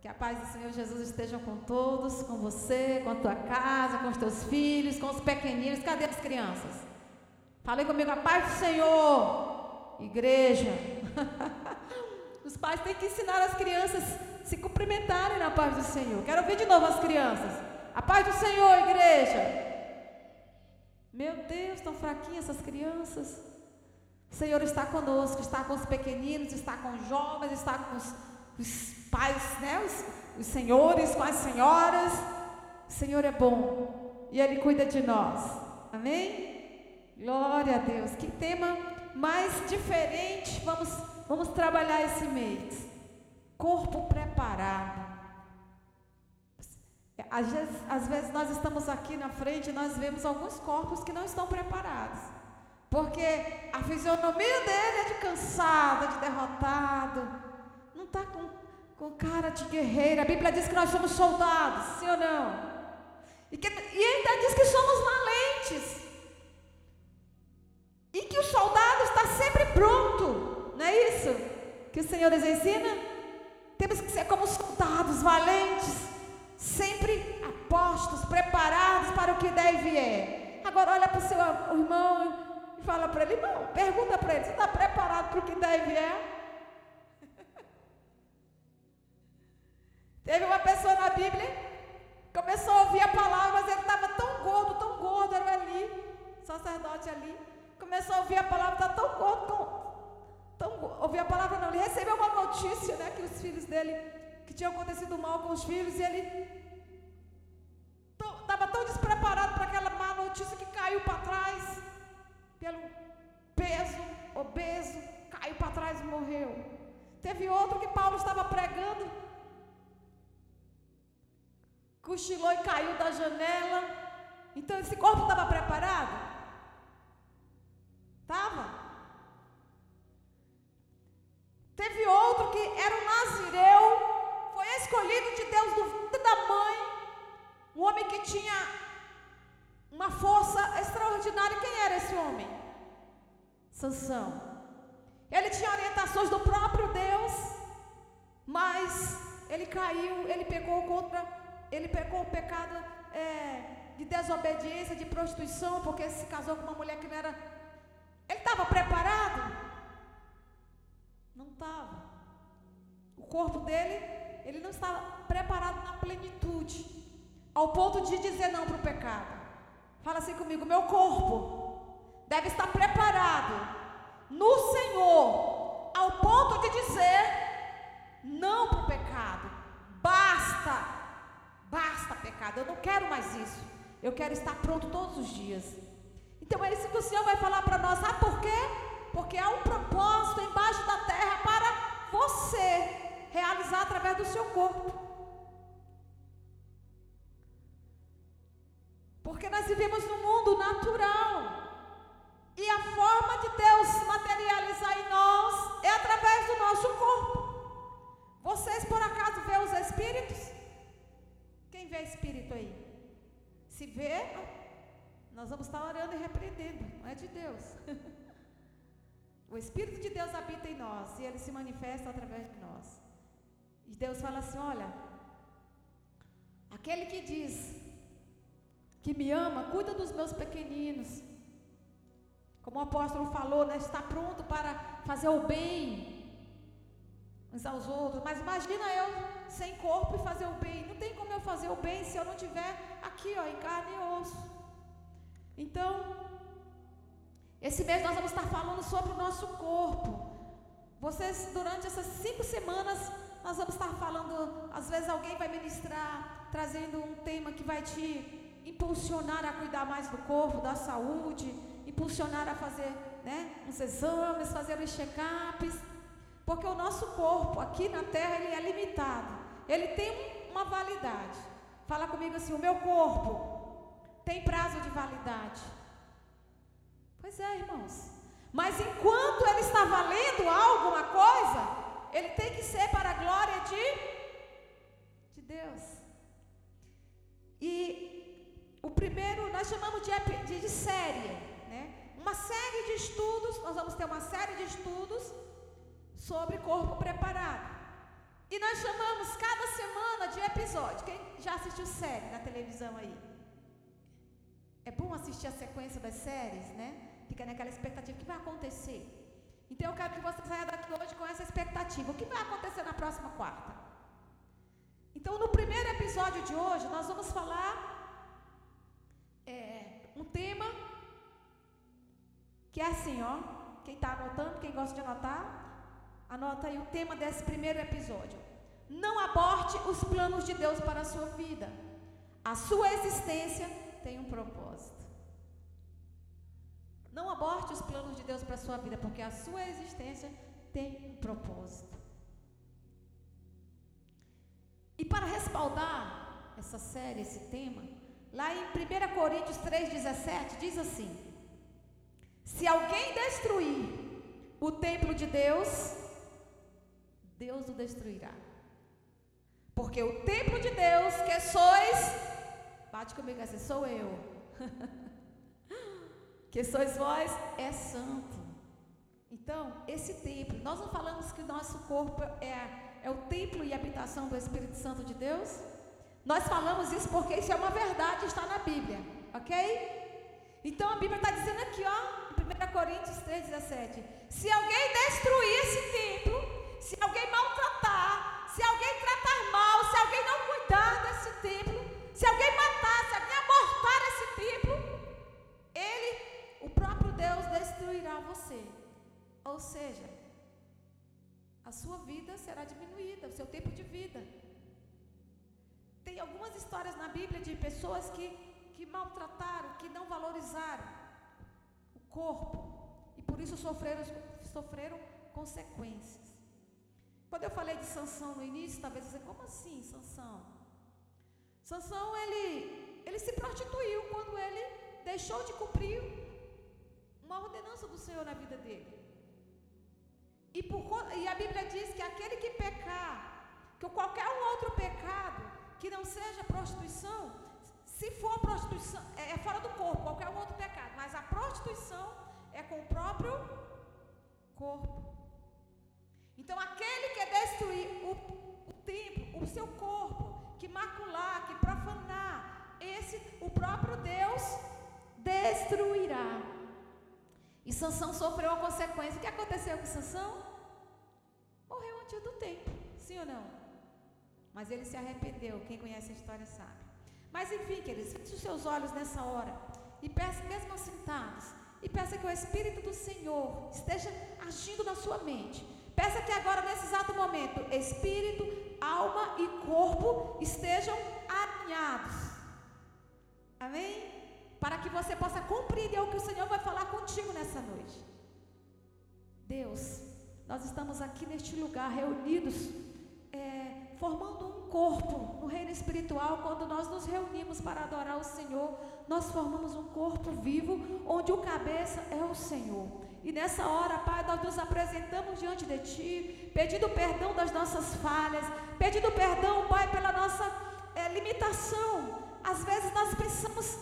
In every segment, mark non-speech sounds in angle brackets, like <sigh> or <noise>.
Que a paz do Senhor Jesus esteja com todos, com você, com a tua casa, com os teus filhos, com os pequeninos. Cadê as crianças? Falei comigo, a paz do Senhor, igreja. <laughs> Os pais têm que ensinar as crianças a se cumprimentarem na paz do Senhor. Quero ouvir de novo as crianças. A paz do Senhor, igreja. Meu Deus, estão fraquinhas essas crianças. O Senhor está conosco, está com os pequeninos, está com os jovens, está com os, os pais, né? Os, os senhores, com as senhoras. O Senhor é bom e Ele cuida de nós. Amém? Glória a Deus. Que tema mais diferente vamos, vamos trabalhar esse mês. Corpo preparado. Às vezes, às vezes nós estamos aqui na frente e nós vemos alguns corpos que não estão preparados. Porque a fisionomia dele é de cansado, de derrotado. Está com, com cara de guerreiro. A Bíblia diz que nós somos soldados, sim ou não? E, que, e ainda diz que somos valentes. E que o soldado está sempre pronto. Não é isso que o Senhor nos ensina? Temos que ser como soldados valentes sempre apostos, preparados para o que deve é. Agora olha para o seu irmão e fala para ele, irmão, pergunta para ele, você está preparado para o que deve é? Teve uma pessoa na Bíblia, começou a ouvir a palavra, mas ele estava tão gordo, tão gordo, era ali, sacerdote ali, começou a ouvir a palavra, está tão gordo, tão, tão, ouvir a palavra não, ele recebeu uma notícia, né, que os filhos dele que tinha acontecido mal com os filhos e ele estava tão despreparado para aquela má notícia que caiu para trás, pelo peso, obeso, caiu para trás e morreu. Teve outro que Paulo estava pregando, cochilou e caiu da janela. Então esse corpo estava preparado? Estava. Teve outro que era um nazireu, foi escolhido de Deus do ventre da mãe, um homem que tinha uma força extraordinária. Quem era esse homem? Sansão. Ele tinha orientações do próprio Deus, mas ele caiu, ele pegou contra, ele pegou o pecado é, de desobediência, de prostituição, porque se casou com uma mulher que não era. Ele estava preparado? Não estava. O corpo dele ele não estava preparado na plenitude, ao ponto de dizer não para o pecado. Fala assim comigo: meu corpo deve estar preparado no Senhor, ao ponto de dizer não para o pecado. Basta, basta pecado, eu não quero mais isso. Eu quero estar pronto todos os dias. Então é isso que o Senhor vai falar para nós. Sabe por quê? Porque há um propósito embaixo da terra para você realizar através do seu corpo. Porque nós vivemos num mundo natural. E a forma de Deus habita em nós e ele se manifesta através de nós. E Deus fala assim: olha, aquele que diz que me ama, cuida dos meus pequeninos. Como o apóstolo falou, né, está pronto para fazer o bem uns aos outros. Mas imagina eu sem corpo e fazer o bem. Não tem como eu fazer o bem se eu não tiver aqui, ó, em carne e osso. Então, esse mês nós vamos estar falando sobre o nosso corpo. Vocês, durante essas cinco semanas, nós vamos estar falando, às vezes alguém vai ministrar, trazendo um tema que vai te impulsionar a cuidar mais do corpo, da saúde, impulsionar a fazer né, uns exames, fazer os check-ups. Porque o nosso corpo aqui na terra ele é limitado. Ele tem uma validade. Fala comigo assim: o meu corpo tem prazo de validade. Pois é, irmãos. Mas enquanto ele está valendo alguma coisa, ele tem que ser para a glória de, de Deus. E o primeiro nós chamamos de, de, de série, né? Uma série de estudos, nós vamos ter uma série de estudos sobre corpo preparado. E nós chamamos cada semana episódio. Quem já assistiu série na televisão aí? É bom assistir a sequência das séries, né? Fica naquela expectativa, o que vai acontecer? Então eu quero que você saia daqui hoje com essa expectativa. O que vai acontecer na próxima quarta? Então, no primeiro episódio de hoje, nós vamos falar é, um tema que é assim, ó. Quem está anotando, quem gosta de anotar, anota aí o tema desse primeiro episódio. Não aborte os planos de Deus para a sua vida. A sua existência tem um propósito. Não aborte os planos de Deus para a sua vida, porque a sua existência tem um propósito. E para respaldar essa série, esse tema, lá em 1 Coríntios 3,17 diz assim: Se alguém destruir o templo de Deus, Deus o destruirá. Porque o templo de Deus que sois, bate comigo assim, sou eu. <laughs> que sois vós é santo. Então, esse templo, nós não falamos que o nosso corpo é, é o templo e habitação do Espírito Santo de Deus? Nós falamos isso porque isso é uma verdade, está na Bíblia, ok? Então a Bíblia está dizendo aqui, ó, em 1 Coríntios 3,17: se alguém destruir esse templo, se alguém maltratar, se alguém tratar mal, se alguém não cuidar desse templo, se alguém matar, se alguém abortar esse templo, ele, o próprio Deus, destruirá você. Ou seja, a sua vida será diminuída, o seu tempo de vida. Tem algumas histórias na Bíblia de pessoas que, que maltrataram, que não valorizaram o corpo e por isso sofreram, sofreram consequências. Quando eu falei de Sansão no início, talvez você, como assim, Sansão? Sansão, ele, ele se prostituiu quando ele deixou de cumprir uma ordenança do Senhor na vida dele. E, por, e a Bíblia diz que aquele que pecar, que qualquer um outro pecado, que não seja prostituição, se for prostituição, é, é fora do corpo, qualquer um outro pecado, mas a prostituição é com o próprio corpo. Então, aquele que destruir o, o templo, o seu corpo, que macular, que profanar, esse, o próprio Deus destruirá. E Sansão sofreu a consequência. O que aconteceu com Sansão? Morreu antes do tempo, sim ou não? Mas ele se arrependeu, quem conhece a história sabe. Mas enfim, queridos, feche os seus olhos nessa hora e peça, mesmo assentados, e peça que o Espírito do Senhor esteja agindo na sua mente Peça que agora, nesse exato momento, espírito, alma e corpo estejam alinhados. Amém? Para que você possa compreender o que o Senhor vai falar contigo nessa noite. Deus, nós estamos aqui neste lugar reunidos, é, formando um corpo no reino espiritual. Quando nós nos reunimos para adorar o Senhor, nós formamos um corpo vivo, onde o cabeça é o Senhor. E nessa hora, Pai, nós nos apresentamos diante de Ti, pedindo perdão das nossas falhas, pedindo perdão, Pai, pela nossa é, limitação. Às vezes nós pensamos,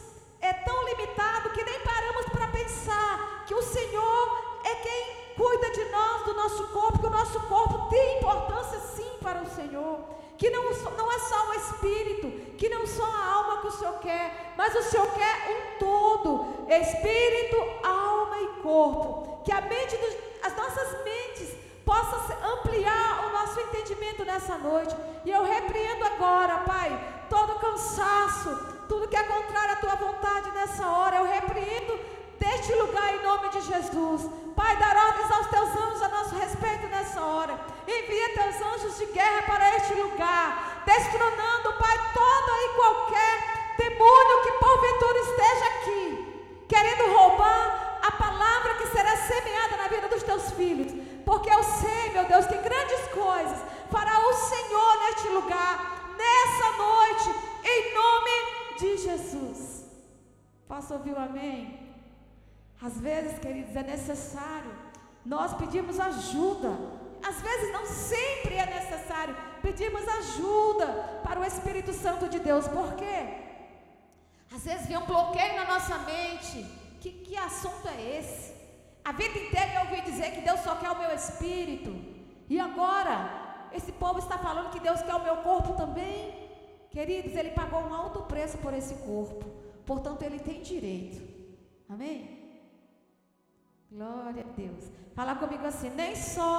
limitado que nem paramos para pensar que o Senhor é quem cuida de nós, do nosso corpo, que o nosso corpo tem importância sim para o Senhor que não, não é só o espírito, que não só a alma que o Senhor quer, mas o Senhor quer um todo, espírito, alma e corpo. Que a mente, dos, as nossas mentes possam ampliar o nosso entendimento nessa noite. E eu repreendo agora, Pai, todo cansaço, tudo que é contrário à tua vontade nessa hora, eu repreendo deste lugar em nome de Jesus. Pai, dar ordens aos teus anjos a nosso respeito nessa hora. Envia teus anjos de guerra para este lugar, destronando, Pai, todo e qualquer demônio que porventura esteja aqui, querendo roubar a palavra que será semeada na vida dos teus filhos. Porque eu sei, meu Deus, que grandes coisas fará o Senhor neste lugar, nessa noite, em nome de Jesus. Posso ouvir o amém? Às vezes, queridos, é necessário nós pedimos ajuda. Às vezes, não sempre é necessário pedirmos ajuda para o Espírito Santo de Deus. Por quê? Às vezes vem um bloqueio na nossa mente. Que, que assunto é esse? A vida inteira eu ouvi dizer que Deus só quer o meu espírito. E agora, esse povo está falando que Deus quer o meu corpo também. Queridos, ele pagou um alto preço por esse corpo, portanto, ele tem direito. Amém? Glória a Deus. Fala comigo assim: nem só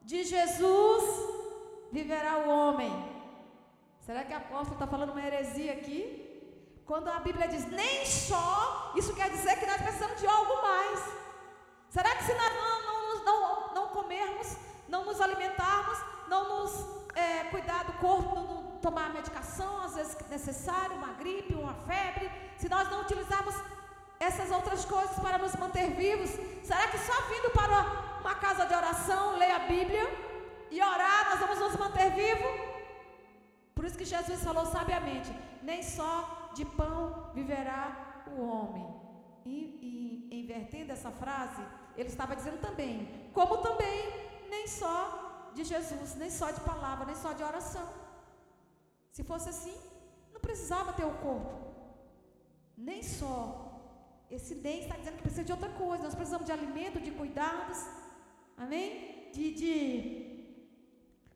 de Jesus viverá o homem. Será que o apóstolo está falando uma heresia aqui? Quando a Bíblia diz nem só, isso quer dizer que nós precisamos de algo mais. Será que se nós não, não, não, não comermos, não nos alimentarmos, não nos é, cuidar do corpo, não, tomar medicação, às vezes necessário, uma gripe, uma febre, se nós não utilizarmos essas outras coisas para nos manter vivos? Será que só vindo para uma casa de oração, ler a Bíblia e orar, nós vamos nos manter vivos? Por isso que Jesus falou sabiamente: nem só de pão viverá o homem. E, e invertendo essa frase, ele estava dizendo também, como também nem só de Jesus, nem só de palavra, nem só de oração. Se fosse assim, não precisava ter o corpo. Nem só esse nem está dizendo que precisa de outra coisa. Nós precisamos de alimento, de cuidados. Amém? De, de,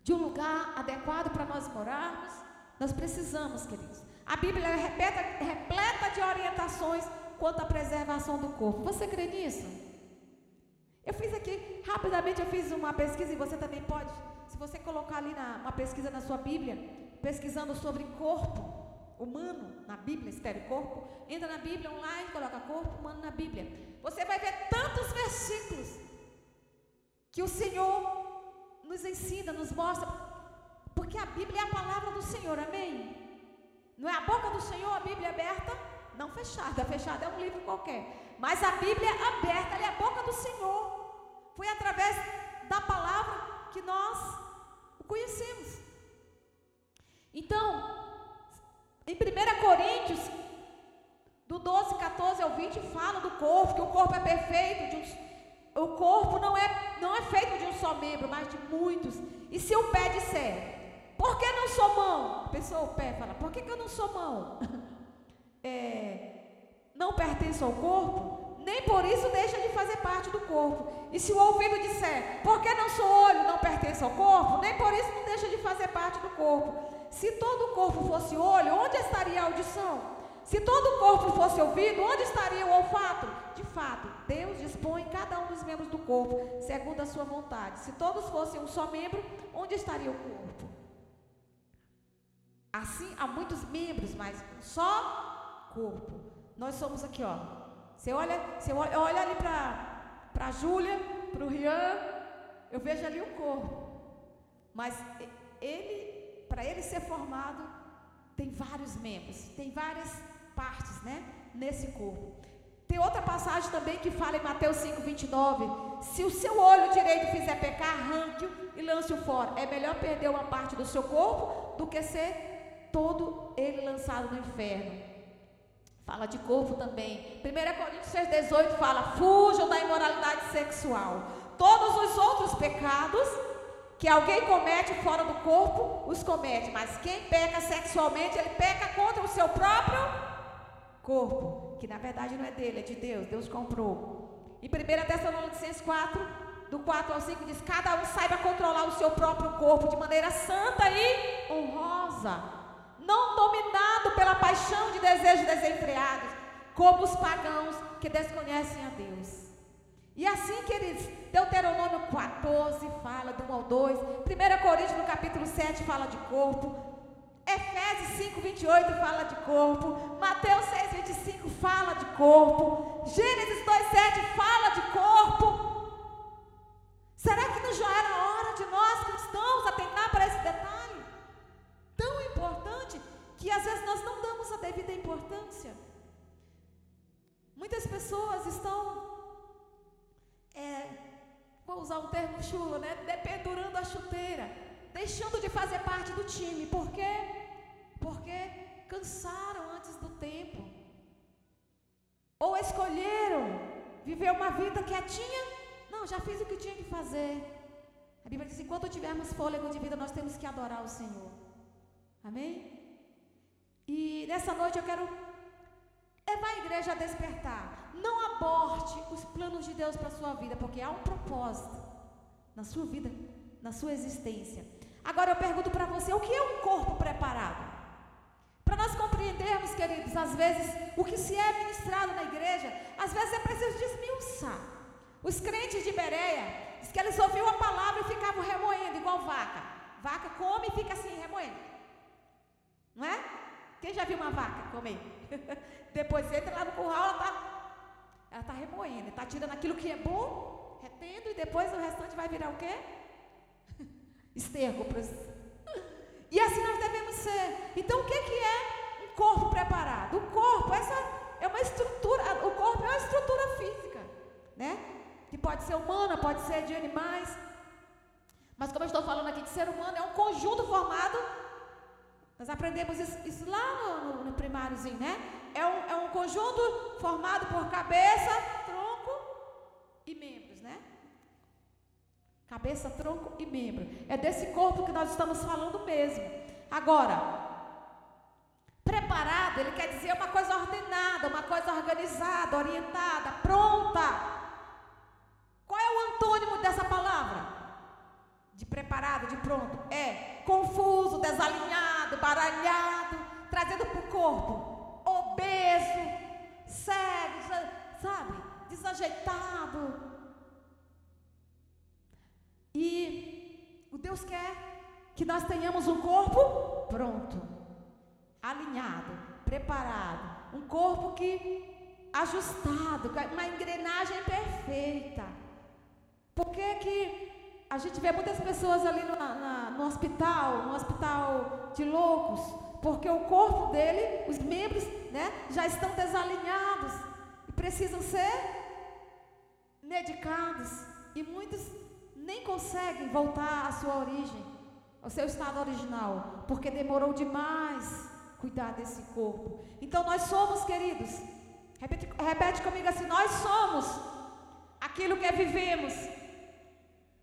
de um lugar adequado para nós morarmos. Nós precisamos, queridos. A Bíblia é repleta, de orientações quanto à preservação do corpo. Você crê nisso? Eu fiz aqui, rapidamente, eu fiz uma pesquisa e você também pode. Se você colocar ali na, uma pesquisa na sua Bíblia, pesquisando sobre corpo, humano na Bíblia, espere corpo, entra na Bíblia online, coloca corpo humano na Bíblia. Você vai ver tantos versículos que o Senhor nos ensina, nos mostra, porque a Bíblia é a palavra do Senhor, amém? Não é a boca do Senhor, a Bíblia aberta, não fechada, fechada é um livro qualquer, mas a Bíblia aberta, ela é a boca do Senhor. Foi através da palavra que nós o conhecemos. Então, em 1 Coríntios, do 12, 14 ao 20, fala do corpo, que o corpo é perfeito, um, o corpo não é, não é feito de um só membro, mas de muitos. E se o pé disser, por que não sou mão? A pessoa, o pé, fala, por que, que eu não sou mão? <laughs> É, não pertence ao corpo, nem por isso deixa de fazer parte do corpo. E se o ouvido disser, por que não sou olho, não pertence ao corpo, nem por isso não deixa de fazer parte do corpo. Se todo o corpo fosse olho, onde estaria a audição? Se todo o corpo fosse ouvido, onde estaria o olfato? De fato, Deus dispõe cada um dos membros do corpo segundo a sua vontade. Se todos fossem um só membro, onde estaria o corpo? Assim, há muitos membros, mas um só corpo. Nós somos aqui, ó. Você olha, você olha, olha ali para a Júlia, para o Rian, eu vejo ali o corpo. Mas ele para ele ser formado, tem vários membros, tem várias partes, né? Nesse corpo. Tem outra passagem também que fala em Mateus 5, 29. Se o seu olho direito fizer pecar, arranque-o e lance-o fora. É melhor perder uma parte do seu corpo do que ser todo ele lançado no inferno. Fala de corpo também. 1 Coríntios 6, 18 fala: fujam da imoralidade sexual. Todos os outros pecados que alguém comete fora do corpo, os comete, mas quem peca sexualmente, ele peca contra o seu próprio corpo, que na verdade não é dele, é de Deus, Deus comprou. Em 1 Tessalonicenses 4, do 4 ao 5 diz: Cada um saiba controlar o seu próprio corpo de maneira santa e honrosa, não dominado pela paixão de desejos desenfreados, como os pagãos que desconhecem a Deus. E assim, queridos, Deuteronômio 14 fala do 1 ao 2, 1 Coríntios no capítulo 7 fala de corpo, Efésios 5, 28 fala de corpo, Mateus 6, 25 fala de corpo, Gênesis 2, 7 fala de corpo. Será que não já era hora que às vezes nós não damos a devida importância. Muitas pessoas estão é, vou usar um termo chulo, né? Dependurando a chuteira, deixando de fazer parte do time. Por quê? Porque cansaram antes do tempo. Ou escolheram viver uma vida quietinha. Não, já fiz o que tinha que fazer. A Bíblia diz: enquanto tivermos fôlego de vida, nós temos que adorar o Senhor. Amém? E nessa noite eu quero levar a igreja a despertar. Não aborte os planos de Deus para a sua vida, porque há um propósito na sua vida, na sua existência. Agora eu pergunto para você: o que é um corpo preparado? preparado. Para nós compreendermos, queridos, às vezes, o que se é ministrado na igreja, às vezes é preciso desmiuçar. Os crentes de Bereia, diz que eles ouviam a palavra e ficavam remoendo, igual vaca. Vaca come e fica assim, remoendo. Não é? Quem já viu uma vaca comer? <laughs> Depois entra lá no curral, ela está ela tá remoendo, está tirando aquilo que é bom, retendo, e depois o restante vai virar o quê? <laughs> Esterco. <laughs> E assim nós devemos ser. Então o que, que é um corpo preparado? O corpo, essa é uma estrutura, o corpo é uma estrutura física, né? Que pode ser humana, pode ser de animais. Mas como eu estou falando aqui de ser humano, é um conjunto formado nós aprendemos isso, lá no, no, no, primáriozinho, né? É um, é um conjunto formado por cabeça, tronco e membros, né? Cabeça, tronco e membro. É desse corpo que nós estamos falando mesmo. Agora, preparado, ele quer dizer uma coisa ordenada, uma coisa organizada, orientada, pronta. Qual é o antônimo dessa palavra? De preparado, de pronto. É confuso, desalinhado, baralhado, trazendo para o corpo, obeso, cego, sabe, desajeitado. E o Deus quer que nós tenhamos um corpo pronto, alinhado, preparado, um corpo que ajustado, uma engrenagem perfeita. Por que que a gente vê muitas pessoas ali no, na, no hospital, no hospital de loucos, porque o corpo dele, os membros, né, já estão desalinhados e precisam ser medicados. E muitos nem conseguem voltar à sua origem, ao seu estado original, porque demorou demais cuidar desse corpo. Então nós somos, queridos, repete, repete comigo assim: nós somos aquilo que vivemos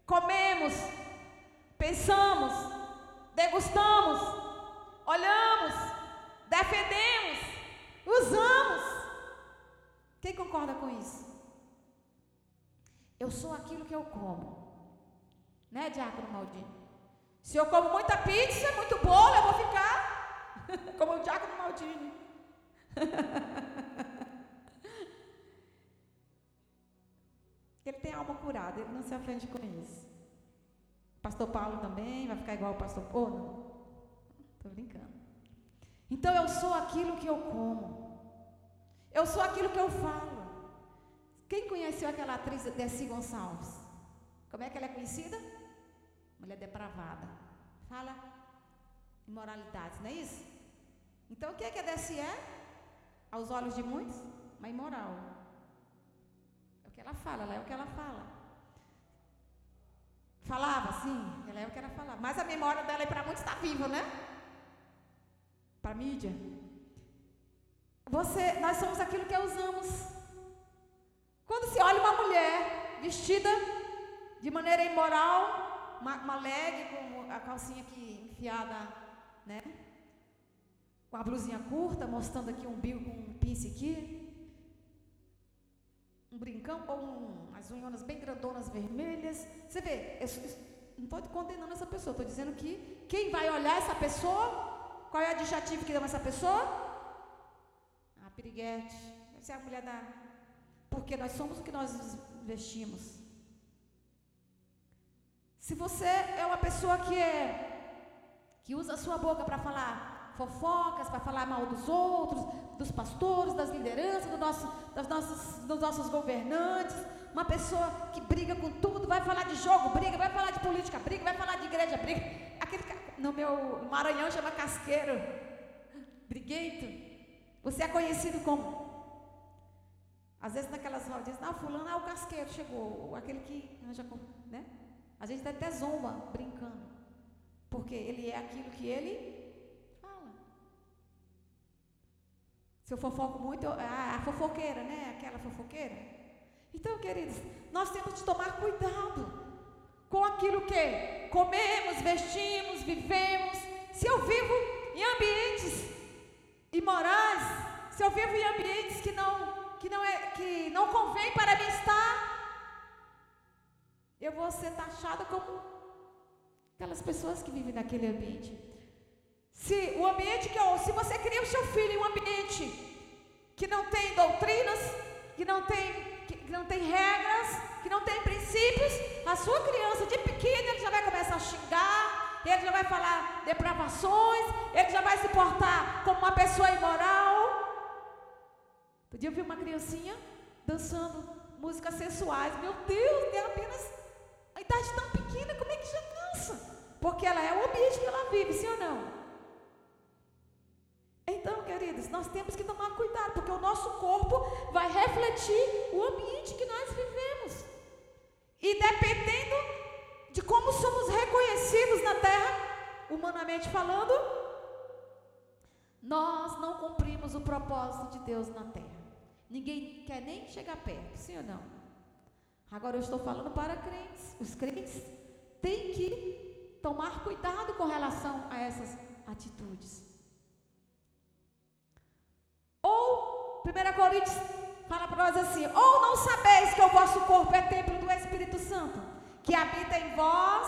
comemos, pensamos, degustamos, olhamos, defendemos, usamos. Quem concorda com isso? Eu sou aquilo que eu como. Né, Diácono Maldini? Se eu como muita pizza, muito bolo, eu vou ficar <laughs> como o Diácono Maldini. <laughs> Ele tem alma curada, ele não se ofende com isso. Pastor Paulo também vai ficar igual o pastor. Oh, não. Estou brincando. Então eu sou aquilo que eu como. Eu sou aquilo que eu falo. Quem conheceu aquela atriz Desi Gonçalves? Como é que ela é conhecida? Mulher depravada. Fala imoralidades, não é isso? Então o que é que a Desi é? Aos olhos de muitos? Uma imoral que ela fala, ela é o que ela fala. Falava, sim, ela é o que ela falava. Mas a memória dela é para muitos está viva, né? Para a mídia. Você, nós somos aquilo que usamos. Quando se olha uma mulher vestida de maneira imoral, uma, uma leg com a calcinha aqui enfiada, né? Com a blusinha curta, mostrando aqui um bico com um pince aqui um brincão ou um, as unhonas bem grandonas vermelhas. Você vê, eu, não estou condenando essa pessoa, estou dizendo que quem vai olhar essa pessoa, qual é o adjetivo que dá essa pessoa? A piriguete. Deve ser a mulher da. Porque nós somos o que nós vestimos. Se você é uma pessoa que é que usa a sua boca para falar fofocas, para falar mal dos outros, dos pastores, das lideranças, do nosso, das nossas, dos nossos governantes. Uma pessoa que briga com tudo, vai falar de jogo, briga, vai falar de política, briga, vai falar de igreja, briga. Aquele, no meu Maranhão chama casqueiro, briguento. Você é conhecido como? Às vezes naquelas rodinhas, ah, fulano, ah, o casqueiro chegou, aquele que com, né? A gente até zomba brincando. Porque ele é aquilo que ele Se eu fofoco muito, eu, ah, a fofoqueira, né? Aquela fofoqueira. Então, queridos, nós temos de tomar cuidado com aquilo que comemos, vestimos, vivemos. Se eu vivo em ambientes imorais, se eu vivo em ambientes que não, que não, é, que não convém para mim estar, eu vou ser taxada como aquelas pessoas que vivem naquele ambiente. Se o ambiente que, se você cria o seu filho em um ambiente que não tem doutrinas, que não tem, que, não tem regras, que não tem princípios, a sua criança de pequena ele já vai começar a xingar, ele já vai falar depravações, ele já vai se portar como uma pessoa imoral. Outro dia eu vi uma criancinha dançando músicas sensuais. Meu Deus, tem apenas a idade tão pequena, como é que já dança? Porque ela é o ambiente que ela vive, sim ou não? Queridos, nós temos que tomar cuidado, porque o nosso corpo vai refletir o ambiente que nós vivemos. E dependendo de como somos reconhecidos na terra, humanamente falando, nós não cumprimos o propósito de Deus na terra. Ninguém quer nem chegar perto, sim ou não? Agora eu estou falando para crentes. Os crentes têm que tomar cuidado com relação a essas atitudes. 1 Coríntios fala para nós assim: Ou não sabeis que o vosso corpo é templo do Espírito Santo, que habita em vós,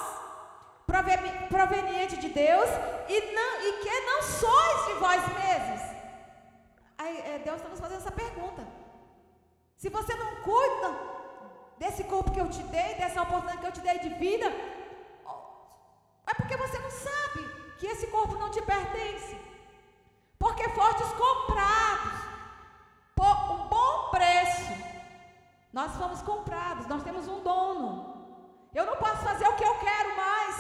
proveniente de Deus, e, não, e que não sois de vós mesmos Aí, é, Deus está nos fazendo essa pergunta. Se você não cuida desse corpo que eu te dei, dessa oportunidade que eu te dei de vida, é porque você não sabe que esse corpo não te pertence. Porque fostes comprados preço. Nós fomos comprados, nós temos um dono. Eu não posso fazer o que eu quero mais.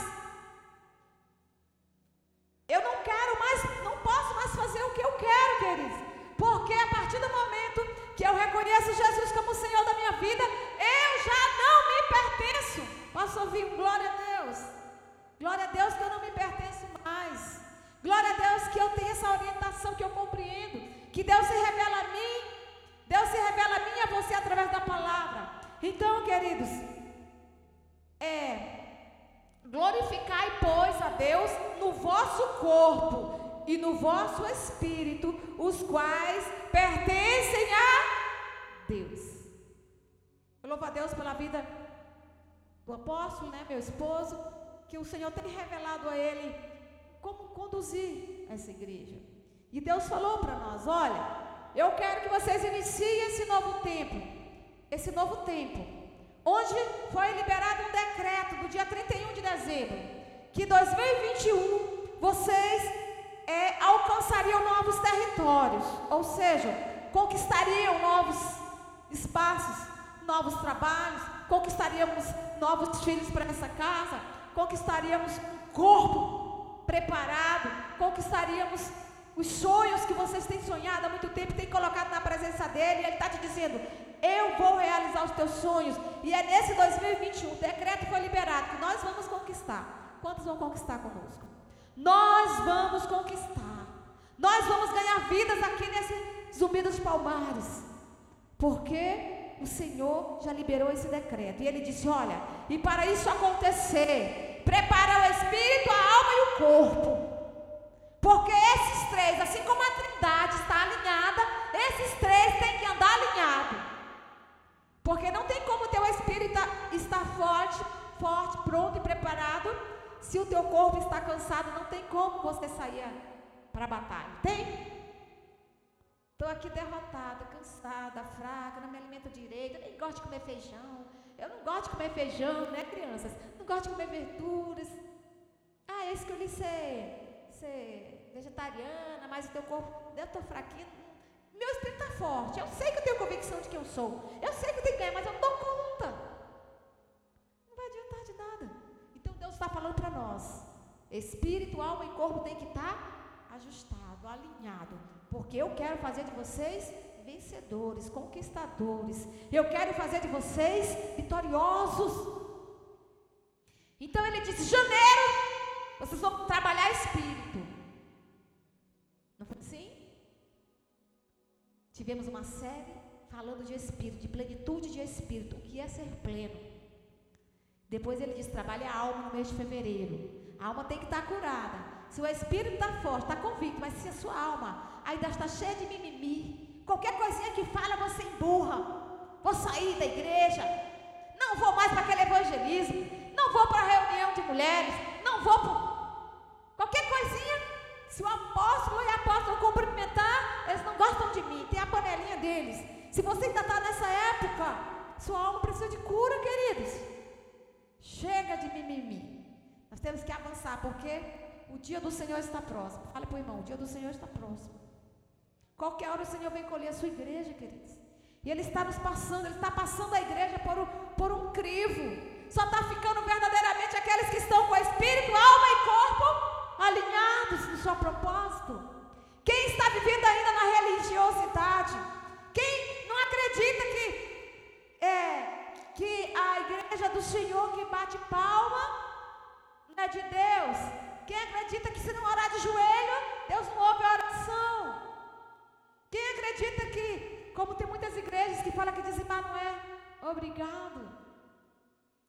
Eu não quero mais, não posso mais fazer o que eu quero, queridos. Porque a partir do momento que eu reconheço Jesus como Senhor da minha vida, eu já não me pertenço. Posso ouvir glória a Deus? Glória a Deus que eu não me pertenço mais. Glória a Deus que eu tenho essa orientação, que eu compreendo. Que Deus se revela a mim. Deus se revela a mim e a você através da palavra. Então, queridos, é glorificai, pois, a Deus no vosso corpo e no vosso espírito, os quais pertencem a Deus. Eu louvo a Deus pela vida do apóstolo, né, meu esposo, que o Senhor tem revelado a ele como conduzir essa igreja. E Deus falou para nós: olha, eu quero que vocês iniciem esse novo tempo, esse novo tempo, onde foi liberado um decreto do dia 31 de dezembro, que 2021 vocês é, alcançariam novos territórios, ou seja, conquistariam novos espaços, novos trabalhos, conquistaríamos novos filhos para essa casa, conquistaríamos um corpo preparado, conquistaríamos os sonhos que vocês têm sonhado há muito tempo, têm colocado na presença dele, e ele está te dizendo: Eu vou realizar os teus sonhos. E é nesse 2021, o decreto foi liberado, que nós vamos conquistar. Quantos vão conquistar conosco? Nós vamos conquistar. Nós vamos ganhar vidas aqui nesse zumbi dos palmares. Porque o Senhor já liberou esse decreto. E ele disse: Olha, e para isso acontecer, prepara o espírito, a alma e o corpo. Porque esses três, assim como a trindade está alinhada, esses três têm que andar alinhado. Porque não tem como teu espírito estar forte, forte, pronto e preparado se o teu corpo está cansado, não tem como você sair para a batalha. Tem? Estou aqui derrotada, cansada, fraca, não me alimento direito, nem gosto de comer feijão. Eu não gosto de comer feijão, né, crianças? Não gosto de comer verduras. Ah, eu escolhi ser, ser vegetariana, mas o teu corpo, eu estou fraquinho. Meu espírito está forte. Eu sei que eu tenho convicção de que eu sou. Eu sei que eu tenho que ganhar, mas eu não dou conta. Não vai adiantar de nada. Deus está falando para nós. Espírito, alma e corpo tem que estar tá ajustado, alinhado. Porque eu quero fazer de vocês vencedores, conquistadores. Eu quero fazer de vocês vitoriosos. Então ele disse: janeiro, vocês vão trabalhar espírito. Tivemos uma série falando de espírito, de plenitude de espírito. O que é ser pleno? Depois ele diz: trabalhe a alma no mês de fevereiro. A alma tem que estar curada. Se o espírito está forte, está convicto, mas se a sua alma ainda está cheia de mimimi, qualquer coisinha que fala, você emburra. Vou sair da igreja. Não vou mais para aquele evangelismo. Não vou para a reunião de mulheres. Não vou para. Qualquer coisinha, Se o apóstolo e a apóstola cumprimentar, eles não gostam de mim. Tem a panelinha deles. Se você ainda está nessa época, sua alma precisa de cura, queridos. Chega de mimimi. Nós temos que avançar, porque o dia do Senhor está próximo. Fale para o irmão, o dia do Senhor está próximo. Qualquer hora o Senhor vem colher a sua igreja, queridos. E Ele está nos passando, Ele está passando a igreja por um, por um crivo. Só está ficando verdadeiramente aqueles que estão com espírito, alma e corpo alinhados no seu propósito. Quem está vivendo ainda na religiosidade? Quem não acredita que é que a igreja do Senhor que bate palma não é de Deus? Quem acredita que se não orar de joelho, Deus não ouve a oração? Quem acredita que, como tem muitas igrejas que falam que dizimar não é obrigado?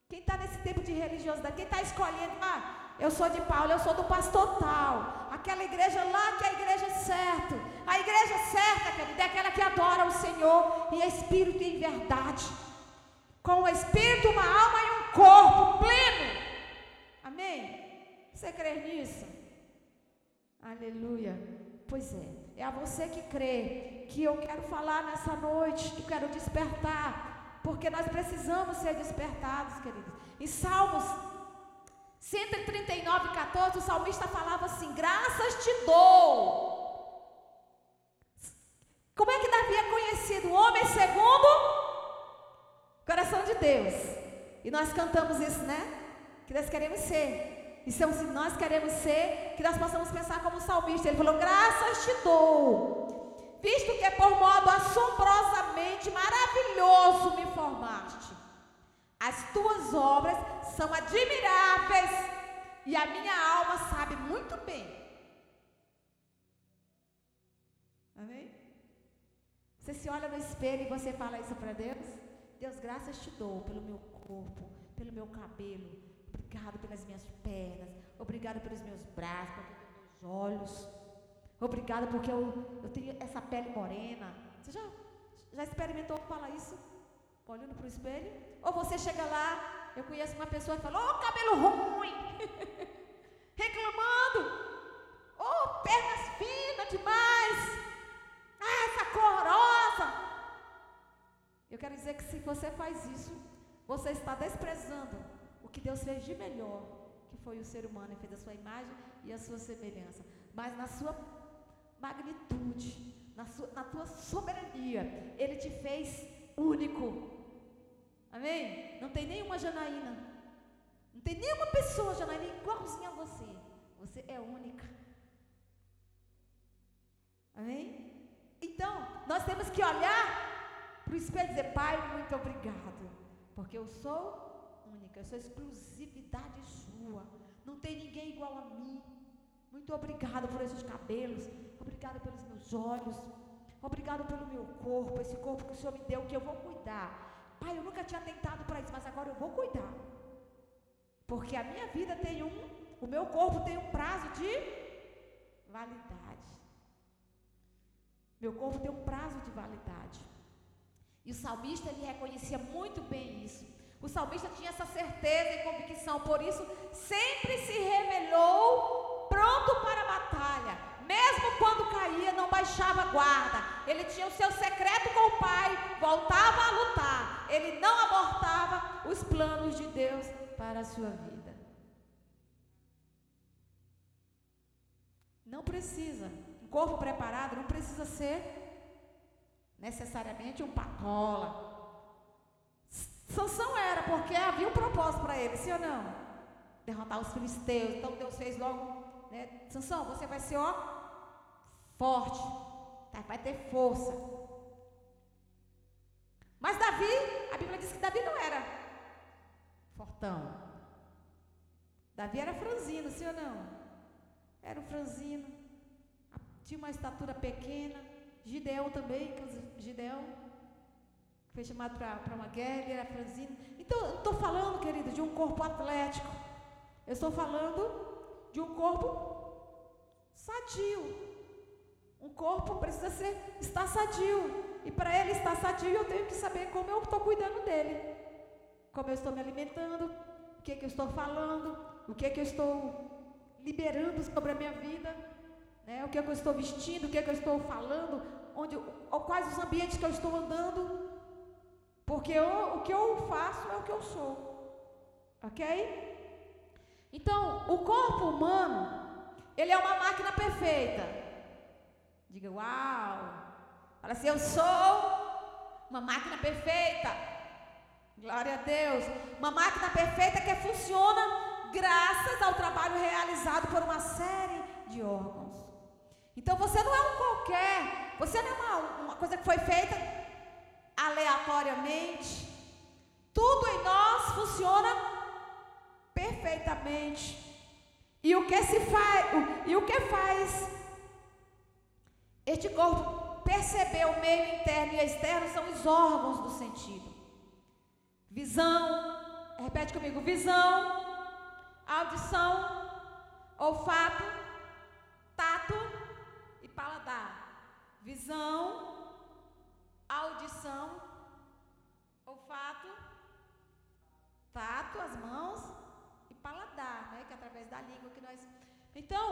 Quem está nesse tempo de religiosidade, quem está escolhendo, ah, eu sou de Paulo, eu sou do pastor tal, aquela igreja lá que é a igreja certa, a igreja certa, querida, é aquela que adora o Senhor em espírito e em verdade, com o espírito, uma alma e um corpo pleno. Amém? Você crê nisso? Aleluia. Pois é, é a você que crê que eu quero falar nessa noite, que eu quero despertar, porque nós precisamos ser despertados, queridos. Em Salmos 139, 14, o salmista falava assim: Graças te dou. Como é que Davi é conhecido? O homem segundo coração de Deus. E nós cantamos isso, né? Que nós queremos ser. E se nós queremos ser, que nós possamos pensar como salmista. Ele falou: Graças te dou, visto que por modo assombrosamente maravilhoso me formaste. As tuas obras são admiráveis e a minha alma sabe muito bem. Amém? Você se olha no espelho e você fala isso para Deus? Deus, graças te dou pelo meu corpo, pelo meu cabelo, Obrigado pelas minhas pernas. Obrigado pelos meus braços, pelos meus olhos. Obrigado porque eu, eu tenho essa pele morena. Você já, já experimentou falar isso? Olhando para o espelho? Ou você chega lá, eu conheço uma pessoa que fala, oh, cabelo ruim! <laughs> Reclamando! Oh, pernas finas demais! Ah, essa corosa! Eu quero dizer que se você faz isso, você está desprezando o que Deus fez de melhor, que foi o ser humano, e fez a sua imagem e a sua semelhança. Mas na sua magnitude, na, sua, na tua soberania, Ele te fez único. Amém? Não tem nenhuma Janaína. Não tem nenhuma pessoa, Janaína, igualzinha a você. Você é única. Amém? Então, nós temos que olhar para o espelho e dizer: Pai, muito obrigado, porque eu sou única, eu sou exclusividade sua. Não tem ninguém igual a mim. Muito obrigada por esses cabelos, obrigada pelos meus olhos, obrigado pelo meu corpo, esse corpo que o Senhor me deu, que eu vou cuidar. Pai, eu nunca tinha tentado para isso, mas agora eu vou cuidar. Porque a minha vida tem um, o meu corpo tem um prazo de validade. Meu corpo tem um prazo de validade. E o salmista ele reconhecia muito bem isso. O salmista tinha essa certeza e convicção, por isso sempre se revelou pronto para a batalha. Mesmo quando caía, não baixava guarda. Ele tinha o seu secreto com o Pai, voltava a lutar. Ele não abortava os planos de Deus para a sua vida. Não precisa. Um corpo preparado não precisa ser necessariamente um patola Sansão era, porque havia um propósito para ele, sim ou não? Derrotar os filisteus. Então Deus fez logo, né? Sansão, você vai ser, ó, forte. Tá? Vai ter força. Mas Davi, a Bíblia diz que Davi não era fortão. Davi era franzino, sim ou não? Era um franzino. Tinha uma estatura pequena. Gideão também, Gideão foi chamado para uma guerra, era franzino. Então, eu estou falando, querido, de um corpo atlético. Eu estou falando de um corpo sadio. Um corpo precisa ser, estar sadio. E para ele estar sadio, eu tenho que saber como eu estou cuidando dele. Como eu estou me alimentando, o que, que eu estou falando, o que, que eu estou liberando sobre a minha vida. né? o que, é que eu estou vestindo, o que, é que eu estou falando, onde, ou quais os ambientes que eu estou andando. Porque eu, o que eu faço é o que eu sou. Ok? Então, o corpo humano, ele é uma máquina perfeita. Diga, uau! Fala assim, eu sou uma máquina perfeita. Glória a Deus. Uma máquina perfeita que funciona graças ao trabalho realizado por uma série de órgãos. Então você não é um qualquer, você não é uma, uma coisa que foi feita aleatoriamente. Tudo em nós funciona perfeitamente. E o que se faz, e o que faz este corpo perceber o meio interno e externo são os órgãos do sentido. Visão, repete comigo, visão, audição, olfato, tato e paladar. Visão, audição, olfato, tato, as mãos e paladar, né? Que é através da língua que nós. Então,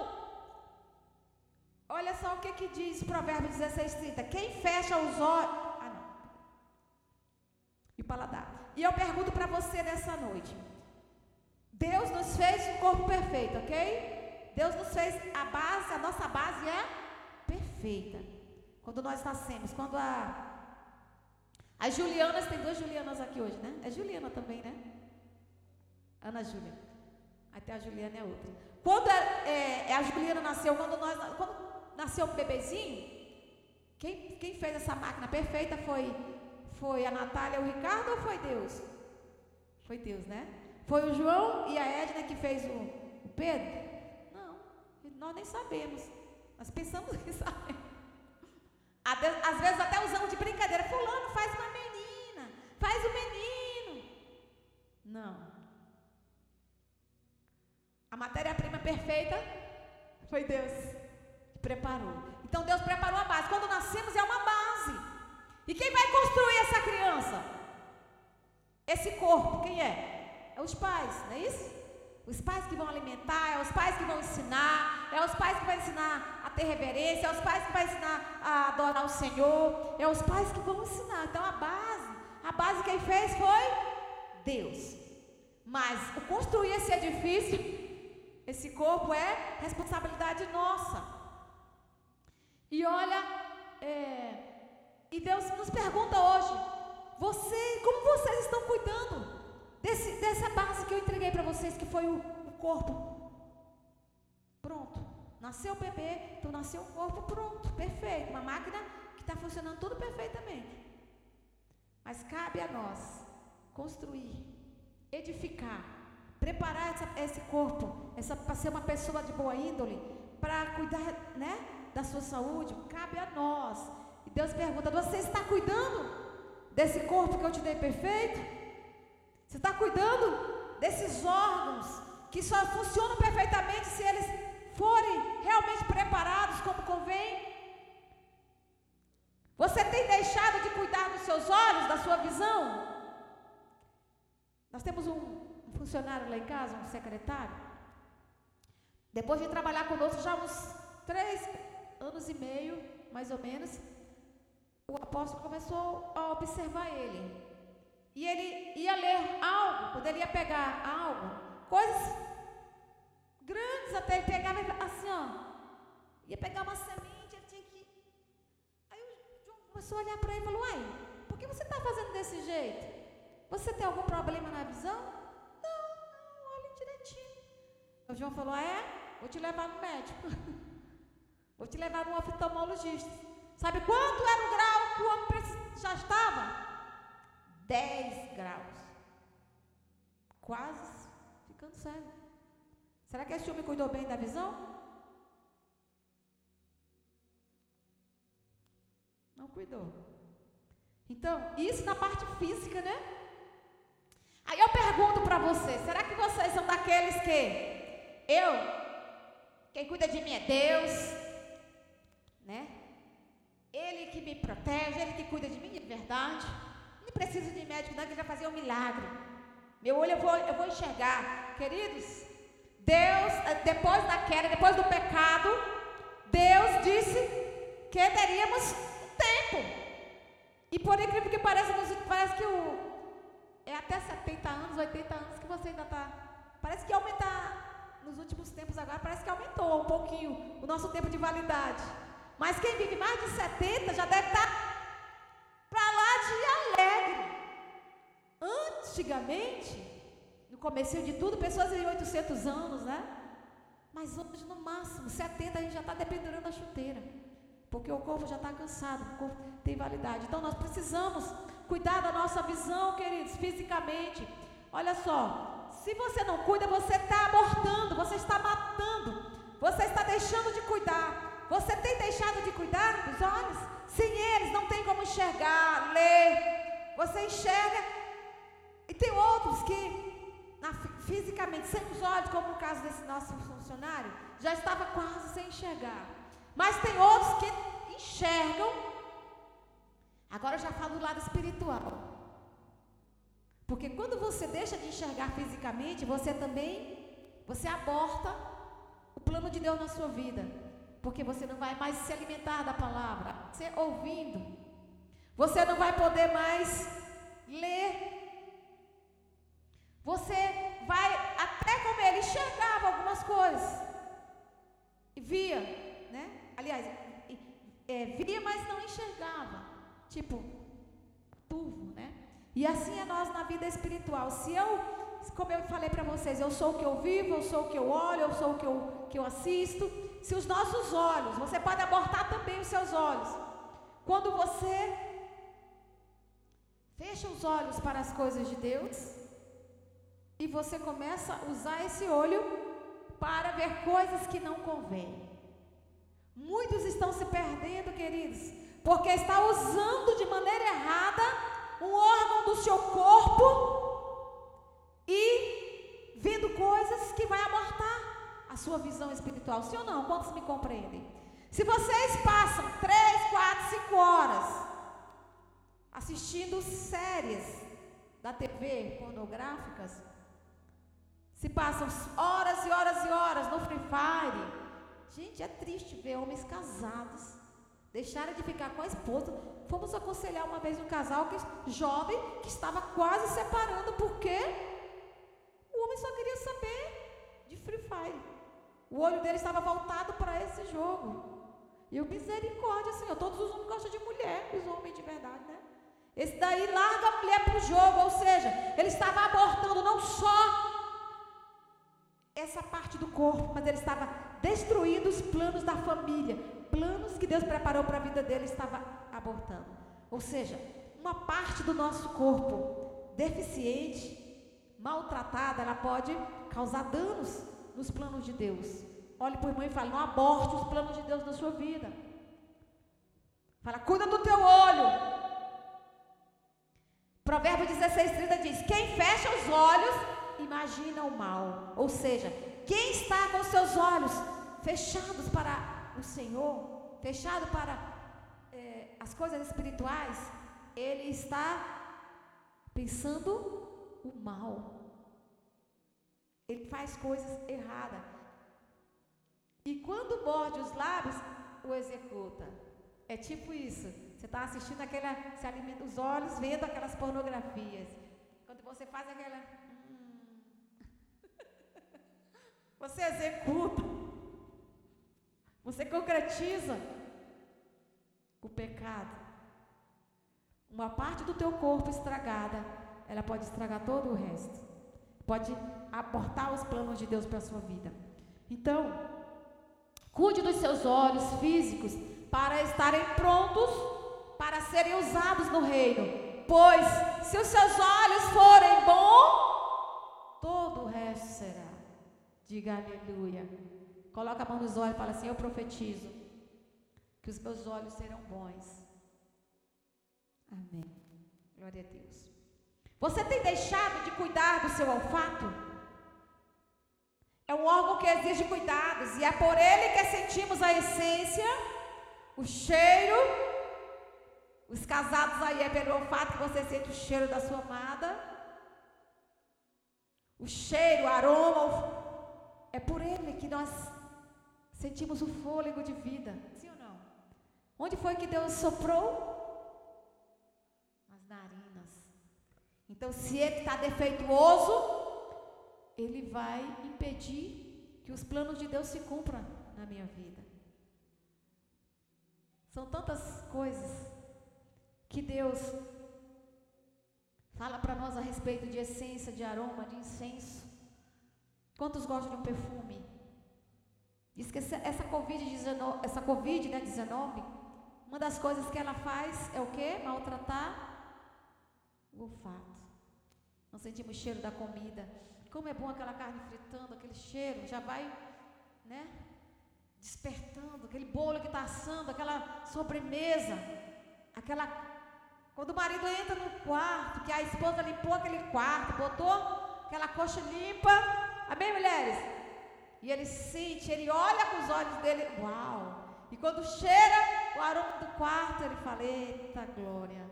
olha só o que, que diz Provérbios 16, 30. Quem fecha os olhos. Ah, não. E paladar. E eu pergunto para você nessa noite. Deus nos fez um corpo perfeito, ok? Deus nos fez a base, a nossa base é perfeita. Quando nós nascemos, quando a. As Julianas, tem duas Julianas aqui hoje, né? É Juliana também, né? Ana Júlia. Até a Juliana é outra. Quando a, é, a Juliana nasceu, quando nós. Quando nasceu o bebezinho, quem, quem fez essa máquina perfeita foi, foi a Natália, o Ricardo ou foi Deus? Foi Deus, né? Foi o João e a Edna que fez o, o Pedro? Não, nós nem sabemos. Nós pensamos que <laughs> sabemos. Às vezes até usamos de brincadeira. Fulano faz uma menina, faz um menino. Não. A matéria-prima perfeita foi Deus preparou. Então Deus preparou a base. Quando nascemos é uma base. E quem vai construir essa criança? Esse corpo, quem é? É os pais, não é isso? Os pais que vão alimentar, é os pais que vão ensinar, é os pais que vão ensinar a ter reverência, é os pais que vão ensinar a adorar o Senhor, é os pais que vão ensinar. Então a base, a base quem fez foi Deus. Mas construir esse edifício, esse corpo é responsabilidade nossa. E olha, é, e Deus nos pergunta hoje: você, como vocês estão cuidando desse, dessa base que eu entreguei para vocês, que foi o, o corpo. Pronto. Nasceu o bebê, então nasceu o corpo, pronto, perfeito. Uma máquina que está funcionando tudo perfeitamente. Mas cabe a nós construir, edificar, preparar essa, esse corpo, essa para ser uma pessoa de boa índole, para cuidar, né, da sua saúde. Cabe a nós. E Deus pergunta: você está cuidando desse corpo que eu te dei perfeito? Você está cuidando desses órgãos que só funcionam perfeitamente se eles forem realmente preparados como convém? Você tem deixado de cuidar dos seus olhos, da sua visão? Nós temos um, funcionário lá em casa, um secretário. Depois de trabalhar conosco já uns três anos e meio, mais ou menos, o apóstolo começou a observar ele. E ele ia ler algo, quando ele ia pegar algo, coisas grandes até, ele pegava assim, ó. Ia pegar uma semente, ele tinha que. Aí o João começou a olhar para ele e falou: Uai, por que você está fazendo desse jeito? Você tem algum problema na visão? Não, não, olhe direitinho. O João falou: ah, É, vou te levar no médico. <laughs> vou te levar no oftalmologista. Sabe quanto era o grau que o homem já estava? 10 graus. Quase ficando cego. Será que esse homem cuidou bem da visão? Não cuidou. Então, isso na parte física, né? Aí eu pergunto para vocês: será que vocês são daqueles que eu, quem cuida de mim é Deus, né? Ele que me protege, ele que cuida de mim, é verdade. Não preciso de médico, não, ele vai fazer um milagre. Meu olho eu vou, eu vou enxergar. Queridos, Deus, eh, depois da queda, depois do pecado, Deus que teríamos tempo. E por incrível que pareça, parece que o, é até 70 anos, 80 anos que você ainda está. Parece que aumentar nos últimos tempos agora, parece que aumentou um pouquinho o nosso tempo de validade. Mas quem vive mais de 70 já deve estar tá para lá de alegre. Antigamente, no começo de tudo, pessoas viviam 800 anos, né? Mas hoje, no máximo, 70 a gente já está dependurando a chuteira. Porque o corpo já está cansado, o corpo tem validade. Então nós precisamos cuidar da nossa visão, queridos, fisicamente. Olha só, se você não cuida, você está abortando, você está matando, você está deixando de cuidar. Você tem deixado de cuidar dos olhos? Sem eles não tem como enxergar, ler. Você enxerga. E tem outros que, na, fisicamente, sem os olhos, como no caso desse nosso funcionário, já estava quase sem enxergar. Mas tem outros que enxergam. Agora eu já falo do lado espiritual. Porque quando você deixa de enxergar fisicamente, você também você aborta o plano de Deus na sua vida. Porque você não vai mais se alimentar da palavra, você ouvindo. Você não vai poder mais ler. Você vai até como ele enxergava algumas coisas. E via, né? aliás, é, via, mas não enxergava. Tipo, turvo, né? E assim é nós na vida espiritual. Se eu, como eu falei para vocês, eu sou o que eu vivo, eu sou o que eu olho, eu sou o que eu, que eu assisto. Se os nossos olhos, você pode abortar também os seus olhos. Quando você fecha os olhos para as coisas de Deus e você começa a usar esse olho para ver coisas que não convêm. Muitos estão se perdendo, queridos, porque está usando de maneira errada um órgão do seu corpo e vendo coisas que vai abortar a sua visão espiritual. Sim ou não? Quantos me compreendem? Se vocês passam três, quatro, cinco horas assistindo séries da TV pornográficas, se passam horas e horas e horas no Free Fire, Gente, é triste ver homens casados deixarem de ficar com a esposa. Fomos aconselhar uma vez um casal que, jovem que estava quase separando porque o homem só queria saber de Free Fire. O olho dele estava voltado para esse jogo. E o misericórdia, Senhor, todos os homens gostam de mulher, os homens de verdade, né? Esse daí larga a mulher para o jogo, ou seja, ele estava abortando não só essa parte do corpo, mas ele estava destruindo os planos da família, planos que Deus preparou para a vida dele estava abortando. Ou seja, uma parte do nosso corpo deficiente, maltratada, ela pode causar danos nos planos de Deus. Olhe para o irmão e fala: não aborte os planos de Deus na sua vida. Fala, cuida do teu olho. Provérbio 16, 30 diz: Quem fecha os olhos imagina o mal. Ou seja, quem está com seus olhos fechados para o Senhor, fechado para é, as coisas espirituais, ele está pensando o mal. Ele faz coisas erradas. E quando morde os lábios, o executa. É tipo isso. Você está assistindo aquela, se alimenta os olhos, vendo aquelas pornografias. Quando você faz aquela <laughs> Você executa. Você concretiza o pecado. Uma parte do teu corpo estragada, ela pode estragar todo o resto. Pode abortar os planos de Deus para a sua vida. Então, cuide dos seus olhos físicos para estarem prontos para serem usados no reino. Pois, se os seus olhos forem bons, todo o resto será. Diga aleluia. Coloca a mão nos olhos e fala assim: Eu profetizo que os meus olhos serão bons. Amém. Glória a Deus. Você tem deixado de cuidar do seu olfato? É um órgão que exige cuidados e é por ele que sentimos a essência, o cheiro. Os casados aí é pelo olfato que você sente o cheiro da sua amada. O cheiro, o aroma, é por Ele que nós sentimos o fôlego de vida. Sim ou não? Onde foi que Deus soprou? Então, se ele está defeituoso, ele vai impedir que os planos de Deus se cumpram na minha vida. São tantas coisas que Deus fala para nós a respeito de essência, de aroma, de incenso. Quantos gostam de um perfume? Diz que essa Covid-19, essa COVID, né, 19, uma das coisas que ela faz é o quê? Maltratar o olfato. Nós sentimos cheiro da comida. Como é bom aquela carne fritando, aquele cheiro, já vai, né? Despertando, aquele bolo que está assando, aquela sobremesa, aquela. Quando o marido entra no quarto, que a esposa limpou aquele quarto, botou aquela coxa limpa. Amém, mulheres? E ele sente, ele olha com os olhos dele, uau! E quando cheira o aroma do quarto, ele fala: Eita glória!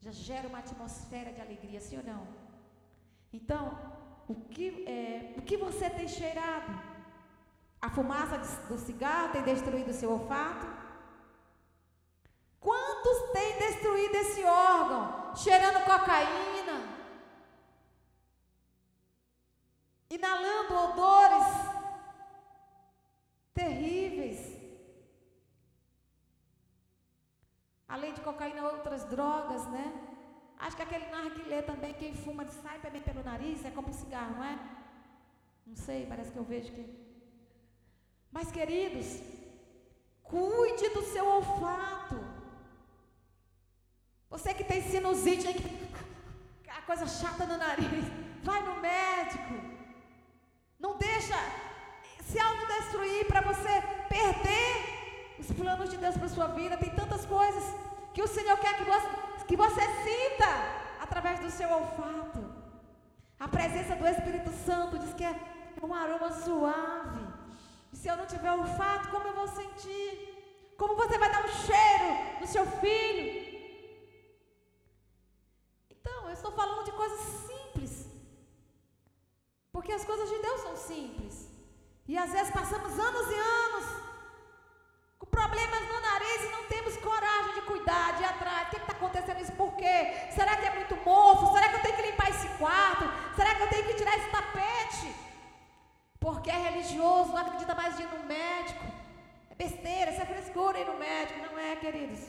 Já gera uma atmosfera de alegria, sim ou não? Então, o que, é, o que você tem cheirado? A fumaça do cigarro tem destruído o seu olfato? Quantos têm destruído esse órgão? Cheirando cocaína, inalando odores terríveis. Além de cocaína, outras drogas, né? Acho que aquele narguilé também, quem fuma sai também pelo nariz, é como cigarro, não é? Não sei, parece que eu vejo que. Mas, queridos, cuide do seu olfato. Você que tem sinusite, <laughs> a coisa chata no nariz, vai no médico. Não deixa se autodestruir para você perder os planos de Deus para sua vida. Tem tantas coisas que o Senhor quer que você, que você sinta através do seu olfato. A presença do Espírito Santo diz que é um aroma suave. E se eu não tiver olfato, como eu vou sentir? Como você vai dar um cheiro no seu filho? Então, eu estou falando de coisas simples. Porque as coisas de Deus são simples. E às vezes passamos anos e anos com problemas no nariz e não temos coragem de cuidar, de ir atrás. O que está acontecendo isso? Por quê? Será que é muito mofo? Será que eu tenho que limpar esse quarto? Será que eu tenho que tirar esse tapete? Porque é religioso, não acredita mais de ir no médico. É besteira, isso é frescura ir no médico. Não é, queridos.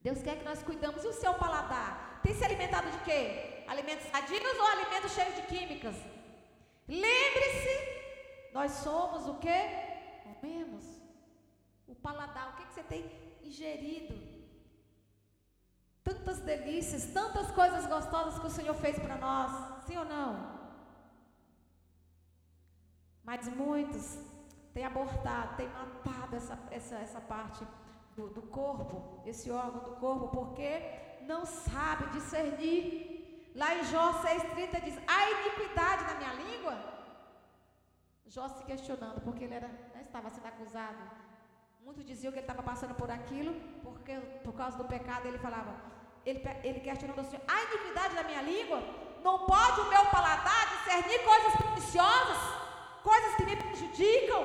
Deus quer que nós cuidamos. E o seu paladar? Tem se alimentado de quê? alimentos sadios ou alimentos cheios de químicas? Lembre-se, nós somos o que? Comemos. Paladar, o que, que você tem ingerido? Tantas delícias, tantas coisas gostosas que o Senhor fez para nós, sim ou não? Mas muitos têm abortado, têm matado essa, essa, essa parte do, do corpo, esse órgão do corpo, porque não sabe discernir Lá em Jó 6,30 diz: há iniquidade na minha língua? Jó se questionando, porque ele era, né, estava sendo acusado. Muitos diziam que ele estava passando por aquilo, porque por causa do pecado ele falava, ele, ele questionando o Senhor: há iniquidade na minha língua? Não pode o meu paladar discernir coisas preciosas, coisas que me prejudicam?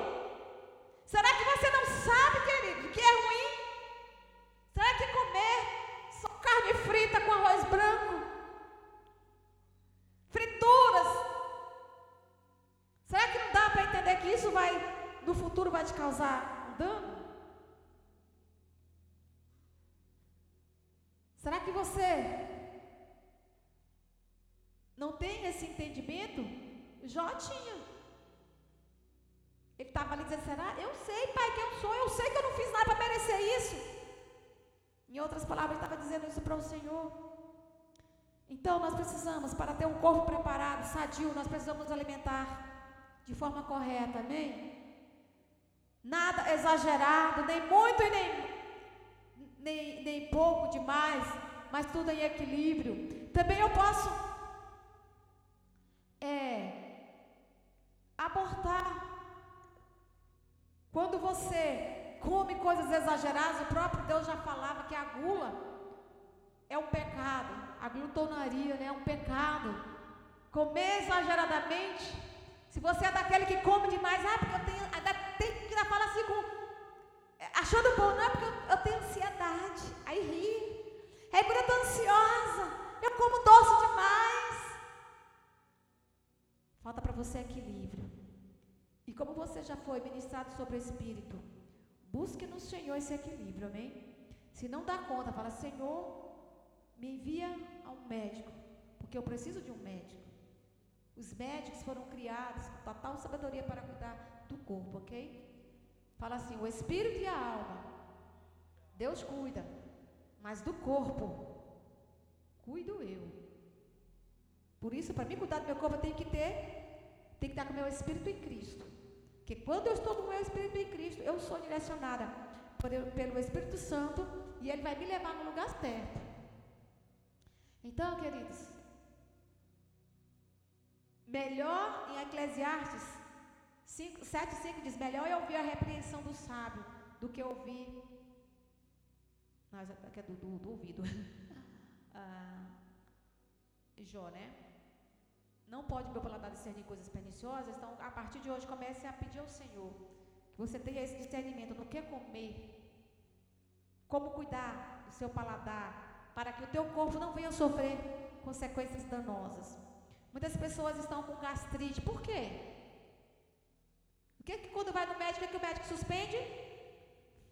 Será que você não sabe, querido, que é ruim? Será que comer só carne frita com arroz branco? Frituras. Será que não dá para entender que isso vai, no futuro, vai te causar um dano? Será que você não tem esse entendimento? Jó tinha. Ele estava ali dizendo: será? Eu sei, pai, quem eu sou. Eu sei que eu não fiz nada para merecer isso. Em outras palavras, ele estava dizendo isso para o Senhor. Então nós precisamos, para ter um corpo preparado, sadio, nós precisamos nos alimentar de forma correta, amém? Nada exagerado, nem muito e nem, nem, nem pouco demais, mas tudo em equilíbrio. Também eu posso é, abortar. Quando você come coisas exageradas, o próprio Deus já falava que a gula é um pecado. A glutonaria né, é um pecado. Comer exageradamente. Se você é daquele que come demais, ah, porque eu tenho. Ainda tem que ainda fala assim com. Achando bom, não é porque eu, eu tenho ansiedade. Aí ri. Aí quando eu estou ansiosa, eu como doce demais. Falta para você equilíbrio. E como você já foi ministrado sobre o Espírito, busque no Senhor esse equilíbrio, amém? Se não dá conta, fala, Senhor, me envia a um médico, porque eu preciso de um médico. Os médicos foram criados com total sabedoria para cuidar do corpo, ok? Fala assim: o espírito e a alma, Deus cuida, mas do corpo, cuido eu. Por isso, para mim cuidar do meu corpo, eu tenho que ter, tem que estar com o meu espírito em Cristo. Porque quando eu estou com o meu espírito em Cristo, eu sou direcionada pelo Espírito Santo e ele vai me levar no lugar certo. Então, queridos, melhor em Eclesiastes 7,5 diz: Melhor é ouvir a repreensão do sábio do que ouvir. Nós, é do, do, do ouvido. <laughs> ah, Jó, né? Não pode meu paladar discernir coisas perniciosas, então a partir de hoje comece a pedir ao Senhor que você tenha esse discernimento no que comer, como cuidar do seu paladar, para que o teu corpo não venha sofrer consequências danosas. Muitas pessoas estão com gastrite, por quê? Que, que quando vai no médico, o que, que o médico suspende?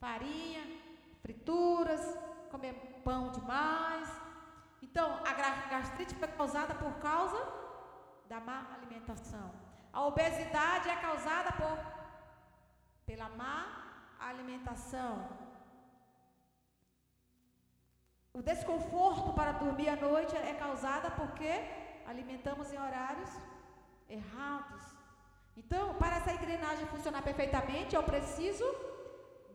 Farinha, frituras, comer pão demais. Então, a gastrite foi causada por causa da má alimentação. A obesidade é causada por pela má alimentação. O desconforto para dormir à noite é causada porque alimentamos em horários errados. Então, para essa engrenagem funcionar perfeitamente, eu preciso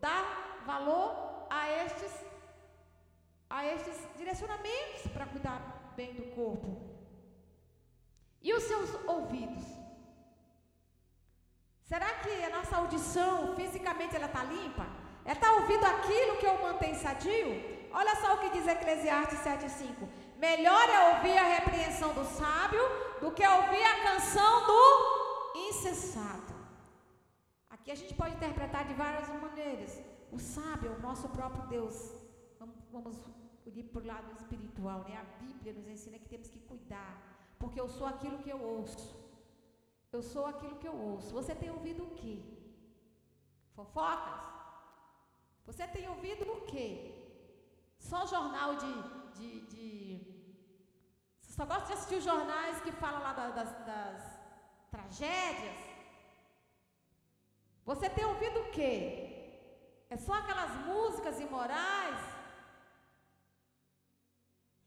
dar valor a estes a estes direcionamentos para cuidar bem do corpo. E os seus ouvidos? Será que a nossa audição fisicamente ela está limpa? Ela está ouvindo aquilo que eu mantenho sadio? Olha só o que diz Eclesiastes 7,5. Melhor é ouvir a repreensão do sábio do que ouvir a canção do insensato. Aqui a gente pode interpretar de várias maneiras. O sábio é o nosso próprio Deus. Vamos, ir para o lado espiritual, né? A Bíblia nos ensina que temos que cuidar, porque eu sou aquilo que eu ouço. Eu sou aquilo que eu ouço. Você tem ouvido o quê? Fofocas? Você tem ouvido o quê? Só jornal de, de, de... Você só gosta de assistir os jornais que falam lá das, das tragédias? Você tem ouvido o quê? É só aquelas músicas imorais?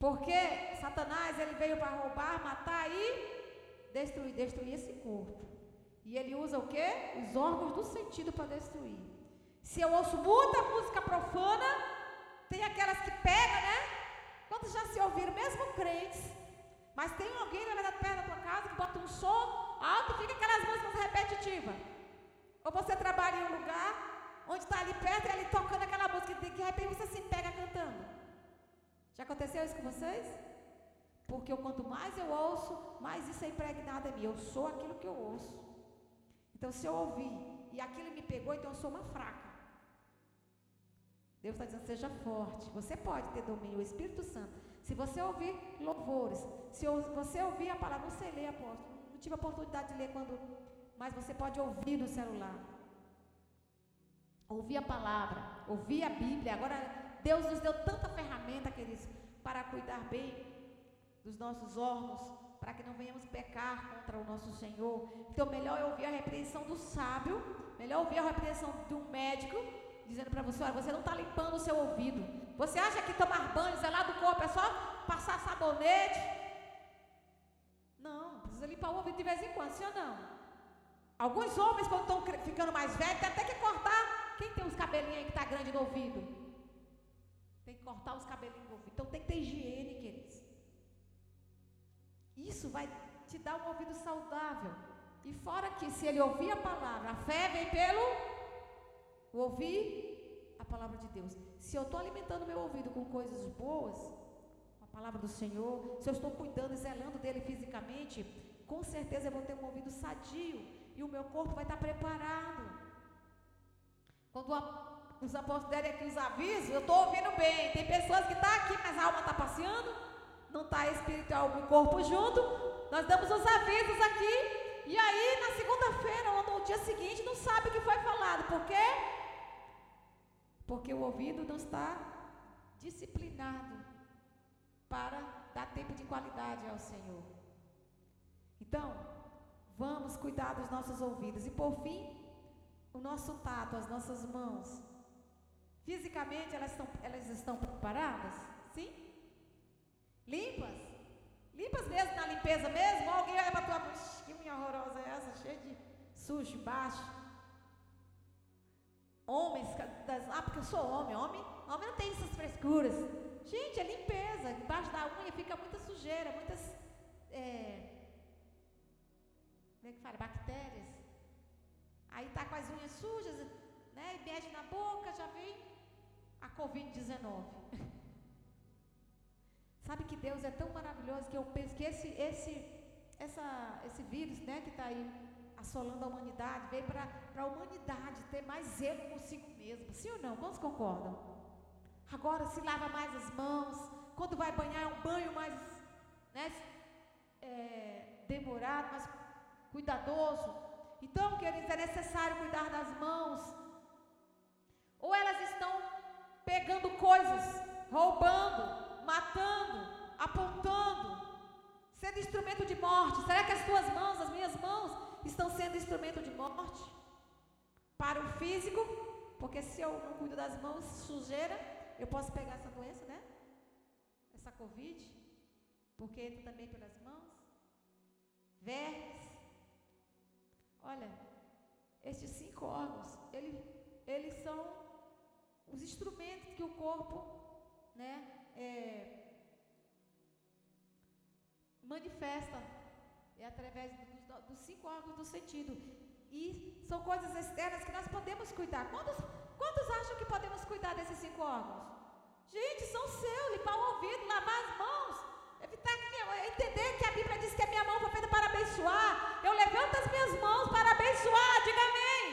Porque Satanás ele veio para roubar, matar e destruir, destruir esse corpo. E ele usa o quê? Os órgãos do sentido para destruir. Se eu ouço muita música profana, tem aquelas que pegam, né? Quantos já se ouviram, mesmo crentes? Mas tem alguém, na verdade, perto da tua casa que bota um som alto fica aquelas músicas repetitivas. Ou você trabalha em um lugar onde está ali perto e ali tocando aquela música e de repente você se pega cantando. Já aconteceu isso com vocês? Porque eu, quanto mais eu ouço, mais isso é impregnado em mim. Eu sou aquilo que eu ouço. Então, se eu ouvir e aquilo me pegou, então eu sou uma fraca. Deus está dizendo, seja forte. Você pode ter domínio, o Espírito Santo. Se você ouvir louvores, se você ouvir a palavra, sei ler, apóstolo. Não tive a oportunidade de ler quando. Mas você pode ouvir no celular. Ouvir a palavra, ouvir a Bíblia. Agora, Deus nos deu tanta ferramenta, queridos, para cuidar bem dos nossos órgãos, para que não venhamos pecar contra o nosso Senhor. Então, melhor é ouvir a repreensão do sábio, melhor ouvir a repreensão de um médico, dizendo para você: olha, você não está limpando o seu ouvido. Você acha que tomar banho, zelar do corpo é só passar sabonete? De vez em quando, sim ou não? Alguns homens, quando estão ficando mais velhos, tem até que cortar. Quem tem uns cabelinhos aí que está grande no ouvido? Tem que cortar os cabelinhos do ouvido. Então tem que ter higiene, queridos. Isso vai te dar um ouvido saudável. E fora que se ele ouvir a palavra, a fé vem pelo ouvir a palavra de Deus. Se eu estou alimentando meu ouvido com coisas boas, a palavra do Senhor, se eu estou cuidando e zelando dele fisicamente, com certeza eu vou ter um ouvido sadio e o meu corpo vai estar preparado. Quando os apóstolos derem aqui os avisos, eu estou ouvindo bem. Tem pessoas que estão tá aqui, mas a alma está passeando, não está espiritual e corpo junto. Nós damos os avisos aqui, e aí na segunda-feira ou no dia seguinte não sabe o que foi falado. Por quê? Porque o ouvido não está disciplinado para dar tempo de qualidade ao Senhor. Então, vamos cuidar dos nossos ouvidos. E por fim, o nosso tato, as nossas mãos. Fisicamente elas estão, elas estão preparadas? Sim? Limpas? Limpas mesmo na limpeza mesmo? Alguém olha para tua que unha horrorosa é essa? Cheia de sujo embaixo. Homens, ah, porque eu sou homem, homem, homem não tem essas frescuras. Gente, é limpeza. Embaixo da unha fica muita sujeira, muitas. É, como é que fala? Bactérias. Aí tá com as unhas sujas, né? E mexe na boca, já vem a Covid-19. <laughs> Sabe que Deus é tão maravilhoso que eu penso que esse, esse, essa, esse vírus, né, que está aí assolando a humanidade, veio para a humanidade ter mais zelo consigo mesmo. Sim ou não? Quantos concordam? Agora se lava mais as mãos. Quando vai banhar é um banho mais né, é, demorado, mais cuidadoso. Então, queridos, é necessário cuidar das mãos. Ou elas estão pegando coisas, roubando, matando, apontando, sendo instrumento de morte. Será que as tuas mãos, as minhas mãos, estão sendo instrumento de morte? Para o físico, porque se eu não cuido das mãos, sujeira, eu posso pegar essa doença, né? Essa Covid, porque entra também pelas mãos. Vermes. Olha, estes cinco órgãos, ele, eles são os instrumentos que o corpo, né, é, manifesta. É através dos, cinco órgãos do sentido. E são coisas externas que nós podemos cuidar. Quantos, quantos acham que podemos cuidar desses cinco órgãos? Gente, são seus, limpar o ouvido, lavar as mãos, evitar que entender que a Bíblia diz que a minha mão foi feita para abençoar. Eu levanto as minhas mãos para abençoar, diga amém.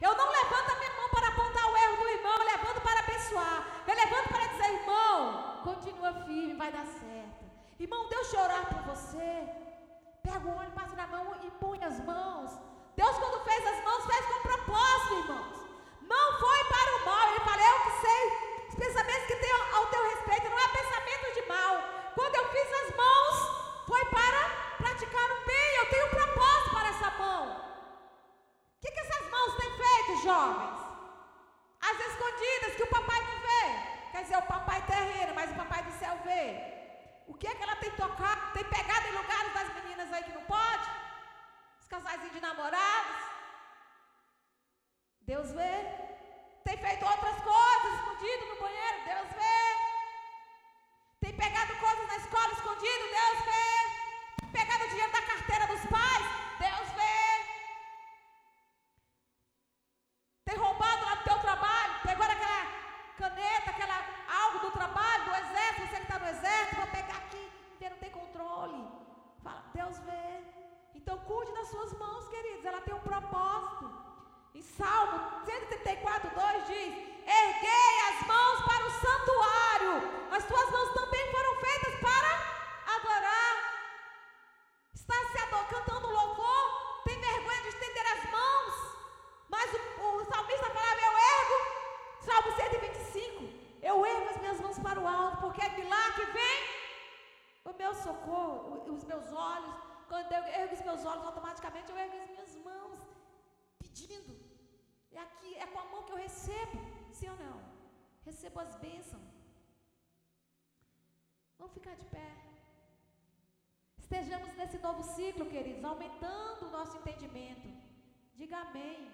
Eu não levanto a minha mão para apontar o erro do irmão, eu levanto para abençoar. Eu levanto para dizer, irmão, continua firme, vai dar certo. Irmão, deixa eu orar por você. Pega o óleo, passa na mão e põe as mãos. Deus, quando fez as mãos, fez com propósito, irmãos. Não foi para o mal. Ele falou, eu que sei. Os pensamentos que tenho ao teu respeito não é pensamento de mal. Quando eu fiz as mãos, foi para praticar o bem. Eu tenho um propósito para essa mão. O que, que essas mãos têm feito, jovens? As escondidas que o papai não vê. Quer dizer, o papai terreno, mas o papai do céu vê. O que é que ela tem tocado? Tem pegado em lugares das meninas aí que não pode? Os casais de namorados. Deus vê. Tem feito outras coisas, escondido no banheiro, Deus vê. Tem pegado coisas na escola escondido, Deus vê. Tem pegado dinheiro da carteira dos pais, Deus vê. Tem roubado lá do teu trabalho, pegou aquela caneta, aquela algo do trabalho, do exército, você que está no exército, vou pegar aqui, porque não tem controle. Fala, Deus vê. Então cuide das suas mãos, queridos, ela tem um propósito. Em Salmo 134, 2 diz: Erguei as mãos para o santuário, as tuas mãos também foram feitas para adorar. Está se adorando, cantando louvor, tem vergonha de estender as mãos, mas o, o salmista falava: Eu ergo, Salmo 125, eu ergo as minhas mãos para o alto, porque é de lá que vem o meu socorro, os meus olhos. Quando eu ergo os meus olhos, automaticamente eu ergo as minhas mãos, pedindo. É aqui, é com a mão que eu recebo, sim ou não? Recebo as bênçãos. Vamos ficar de pé. Estejamos nesse novo ciclo, queridos, aumentando o nosso entendimento. Diga amém.